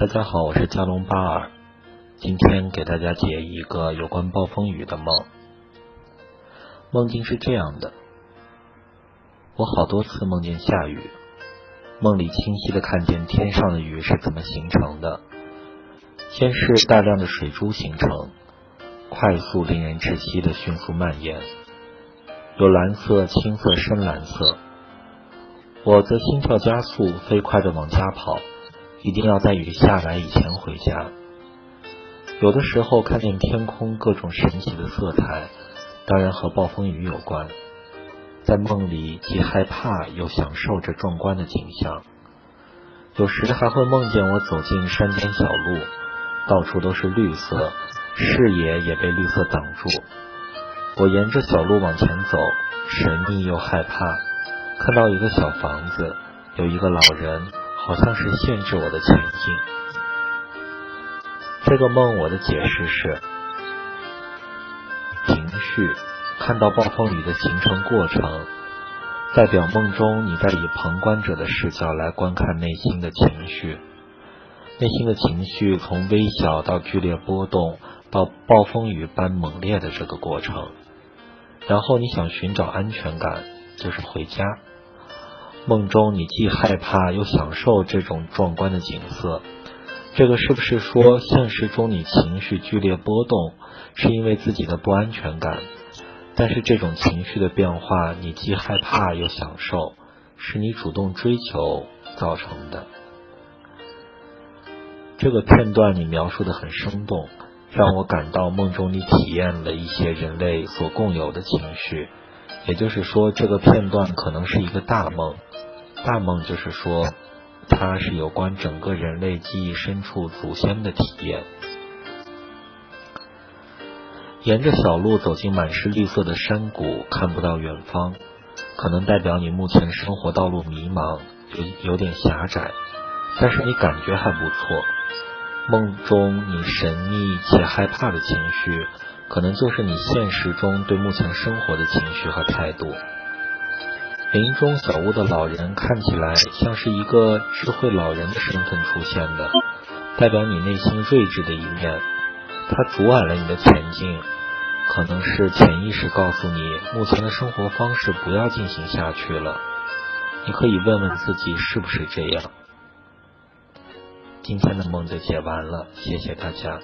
大家好，我是加隆巴尔，今天给大家解一个有关暴风雨的梦。梦境是这样的：我好多次梦见下雨，梦里清晰的看见天上的雨是怎么形成的。先是大量的水珠形成，快速、令人窒息的迅速蔓延，有蓝色、青色、深蓝色。我则心跳加速，飞快的往家跑。一定要在雨下来以前回家。有的时候看见天空各种神奇的色彩，当然和暴风雨有关。在梦里既害怕又享受这壮观的景象。有时还会梦见我走进山间小路，到处都是绿色，视野也被绿色挡住。我沿着小路往前走，神秘又害怕。看到一个小房子，有一个老人。好像是限制我的前进。这个梦我的解释是：情绪，看到暴风雨的形成过程，代表梦中你在以旁观者的视角来观看内心的情绪。内心的情绪从微小到剧烈波动，到暴风雨般猛烈的这个过程。然后你想寻找安全感，就是回家。梦中你既害怕又享受这种壮观的景色，这个是不是说现实中你情绪剧烈波动，是因为自己的不安全感？但是这种情绪的变化，你既害怕又享受，是你主动追求造成的。这个片段你描述的很生动，让我感到梦中你体验了一些人类所共有的情绪。也就是说，这个片段可能是一个大梦。大梦就是说，它是有关整个人类记忆深处祖先的体验。沿着小路走进满是绿色的山谷，看不到远方，可能代表你目前生活道路迷茫，有有点狭窄，但是你感觉还不错。梦中你神秘且害怕的情绪。可能就是你现实中对目前生活的情绪和态度。林中小屋的老人看起来像是一个智慧老人的身份出现的，代表你内心睿智的一面。他阻碍了你的前进，可能是潜意识告诉你，目前的生活方式不要进行下去了。你可以问问自己是不是这样。今天的梦就解完了，谢谢大家。